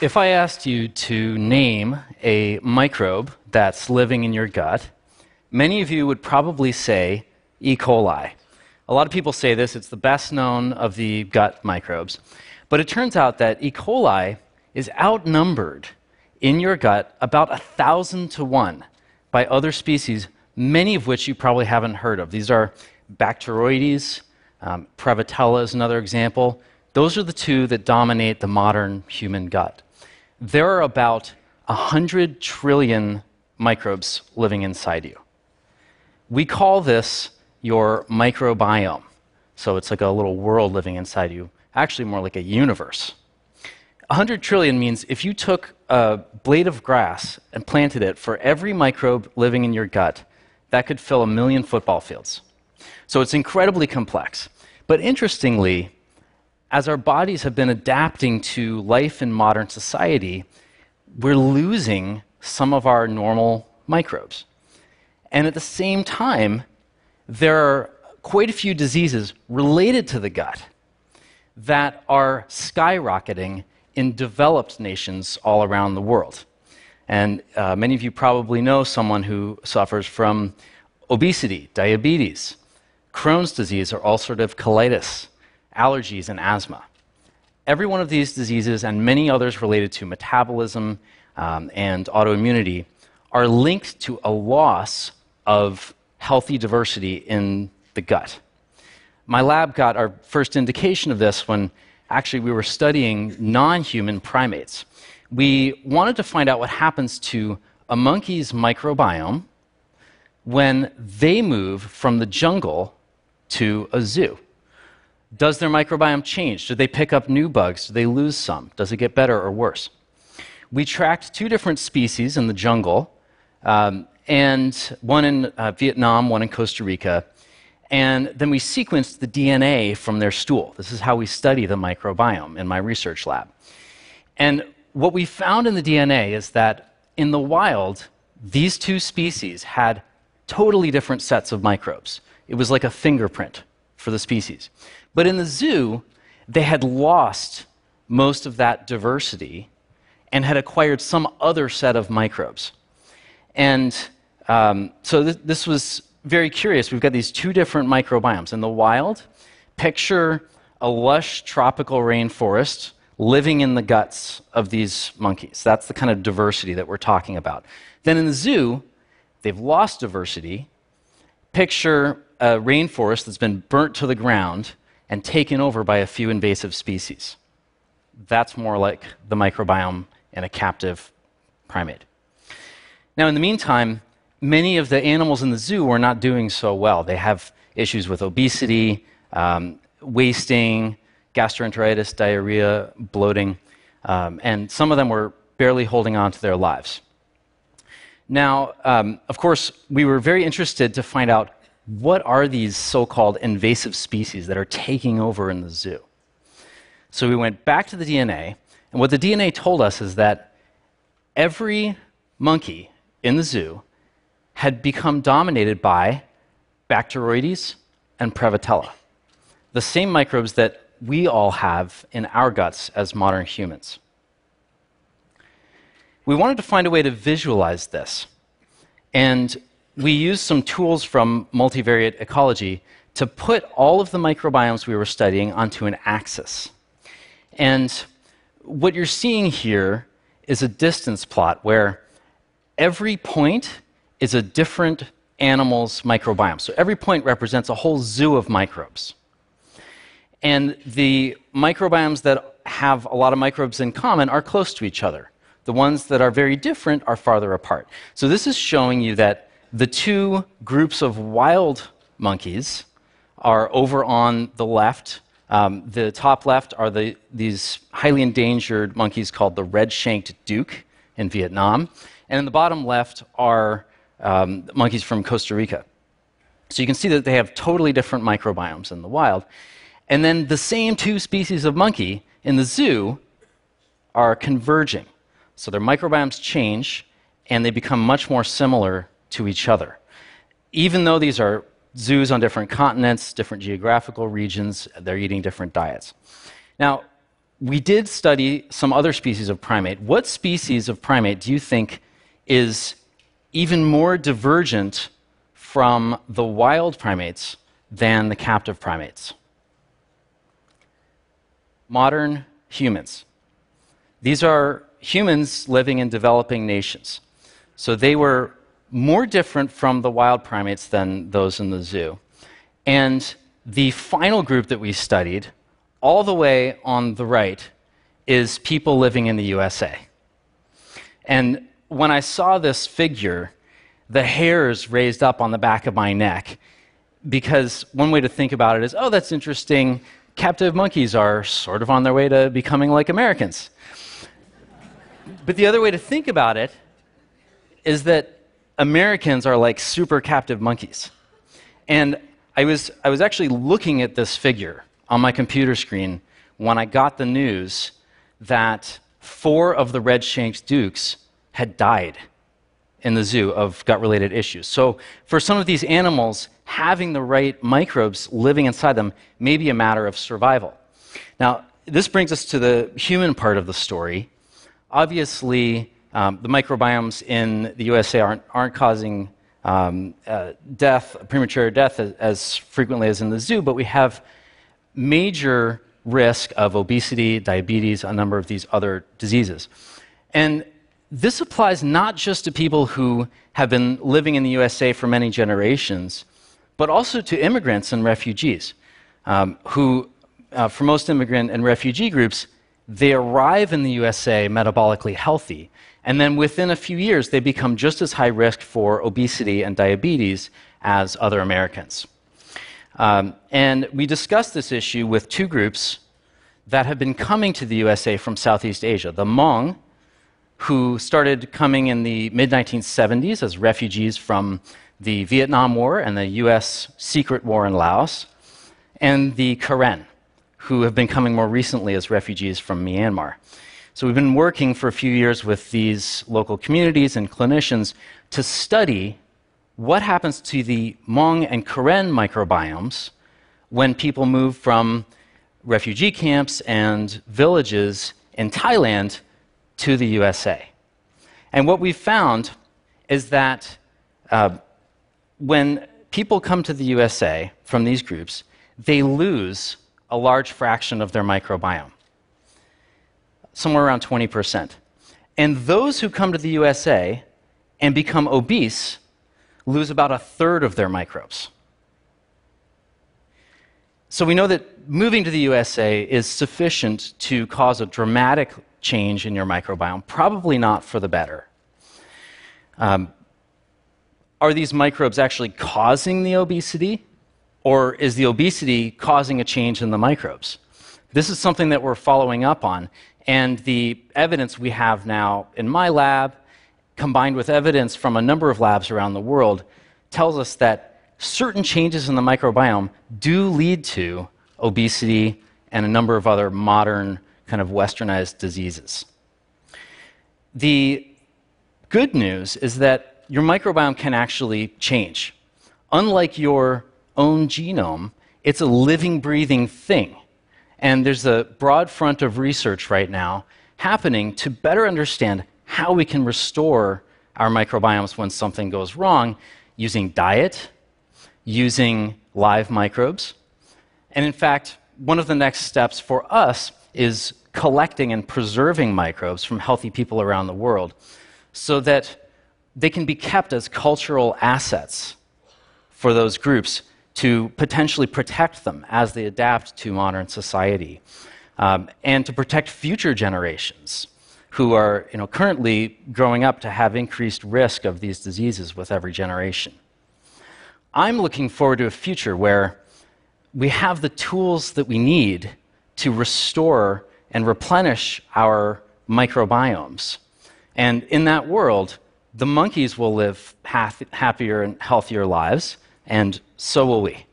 If I asked you to name a microbe that's living in your gut, many of you would probably say E. coli. A lot of people say this, it's the best known of the gut microbes. But it turns out that E. coli is outnumbered in your gut about a thousand to one by other species, many of which you probably haven't heard of. These are Bacteroides, um, Prevotella is another example. Those are the two that dominate the modern human gut there are about 100 trillion microbes living inside you. We call this your microbiome. So it's like a little world living inside you, actually, more like a universe. 100 trillion means if you took a blade of grass and planted it for every microbe living in your gut, that could fill a million football fields. So it's incredibly complex. But interestingly, as our bodies have been adapting to life in modern society, we're losing some of our normal microbes. And at the same time, there are quite a few diseases related to the gut that are skyrocketing in developed nations all around the world. And uh, many of you probably know someone who suffers from obesity, diabetes, Crohn's disease, or ulcerative colitis allergies, and asthma. Every one of these diseases and many others related to metabolism um, and autoimmunity are linked to a loss of healthy diversity in the gut. My lab got our first indication of this when actually we were studying non human primates. We wanted to find out what happens to a monkey's microbiome when they move from the jungle to a zoo. Does their microbiome change? Do they pick up new bugs? Do they lose some? Does it get better or worse? We tracked two different species in the jungle, um, and one in uh, Vietnam, one in Costa Rica. And then we sequenced the DNA from their stool. This is how we study the microbiome in my research lab. And what we found in the DNA is that in the wild, these two species had totally different sets of microbes. It was like a fingerprint for the species. But in the zoo, they had lost most of that diversity and had acquired some other set of microbes. And um, so th- this was very curious. We've got these two different microbiomes. In the wild, picture a lush tropical rainforest living in the guts of these monkeys. That's the kind of diversity that we're talking about. Then in the zoo, they've lost diversity. Picture a rainforest that's been burnt to the ground and taken over by a few invasive species. That's more like the microbiome in a captive primate. Now, in the meantime, many of the animals in the zoo are not doing so well. They have issues with obesity, um, wasting, gastroenteritis, diarrhea, bloating, um, and some of them were barely holding on to their lives. Now, um, of course, we were very interested to find out what are these so called invasive species that are taking over in the zoo? So we went back to the DNA, and what the DNA told us is that every monkey in the zoo had become dominated by Bacteroides and Prevotella, the same microbes that we all have in our guts as modern humans. We wanted to find a way to visualize this. And we used some tools from multivariate ecology to put all of the microbiomes we were studying onto an axis. And what you're seeing here is a distance plot where every point is a different animal's microbiome. So every point represents a whole zoo of microbes. And the microbiomes that have a lot of microbes in common are close to each other. The ones that are very different are farther apart. So this is showing you that the two groups of wild monkeys are over on the left. Um, the top left are the, these highly endangered monkeys called the red shanked douc in Vietnam. And in the bottom left are um, monkeys from Costa Rica. So you can see that they have totally different microbiomes in the wild. And then the same two species of monkey in the zoo are converging. So their microbiomes change and they become much more similar to each other. Even though these are zoos on different continents, different geographical regions, they're eating different diets. Now, we did study some other species of primate. What species of primate do you think is even more divergent from the wild primates than the captive primates? Modern humans. These are humans living in developing nations. So they were more different from the wild primates than those in the zoo. And the final group that we studied, all the way on the right, is people living in the USA. And when I saw this figure, the hairs raised up on the back of my neck because one way to think about it is oh, that's interesting. Captive monkeys are sort of on their way to becoming like Americans. But the other way to think about it is that Americans are like super captive monkeys. And I was, I was actually looking at this figure on my computer screen when I got the news that four of the red shanked doucs had died in the zoo of gut related issues. So, for some of these animals, having the right microbes living inside them may be a matter of survival. Now, this brings us to the human part of the story. Obviously, um, the microbiomes in the USA aren't, aren't causing um, uh, death, premature death, as, as frequently as in the zoo, but we have major risk of obesity, diabetes, a number of these other diseases. And this applies not just to people who have been living in the USA for many generations, but also to immigrants and refugees, um, who, uh, for most immigrant and refugee groups, they arrive in the USA metabolically healthy. And then within a few years, they become just as high risk for obesity and diabetes as other Americans. Um, and we discussed this issue with two groups that have been coming to the USA from Southeast Asia the Hmong, who started coming in the mid 1970s as refugees from the Vietnam War and the US secret war in Laos, and the Karen, who have been coming more recently as refugees from Myanmar. So we've been working for a few years with these local communities and clinicians to study what happens to the Hmong and Karen microbiomes when people move from refugee camps and villages in Thailand to the USA. And what we've found is that uh, when people come to the USA from these groups, they lose a large fraction of their microbiome, somewhere around 20%. And those who come to the USA and become obese lose about a third of their microbes. So we know that moving to the USA is sufficient to cause a dramatic change in your microbiome, probably not for the better. Um, are these microbes actually causing the obesity, or is the obesity causing a change in the microbes? This is something that we're following up on, and the evidence we have now in my lab, combined with evidence from a number of labs around the world, tells us that certain changes in the microbiome do lead to obesity and a number of other modern kind of westernized diseases. The good news is that your microbiome can actually change. Unlike your own genome, it's a living, breathing thing. And there's a broad front of research right now happening to better understand how we can restore our microbiomes when something goes wrong using diet, using live microbes. And in fact, one of the next steps for us is collecting and preserving microbes from healthy people around the world so that they can be kept as cultural assets for those groups to potentially protect them as they adapt to modern society um, and to protect future generations who are you know, currently growing up to have increased risk of these diseases with every generation. I'm looking forward to a future where we have the tools that we need to restore and replenish our microbiomes. And in that world, the monkeys will live happier and healthier lives, and so will we.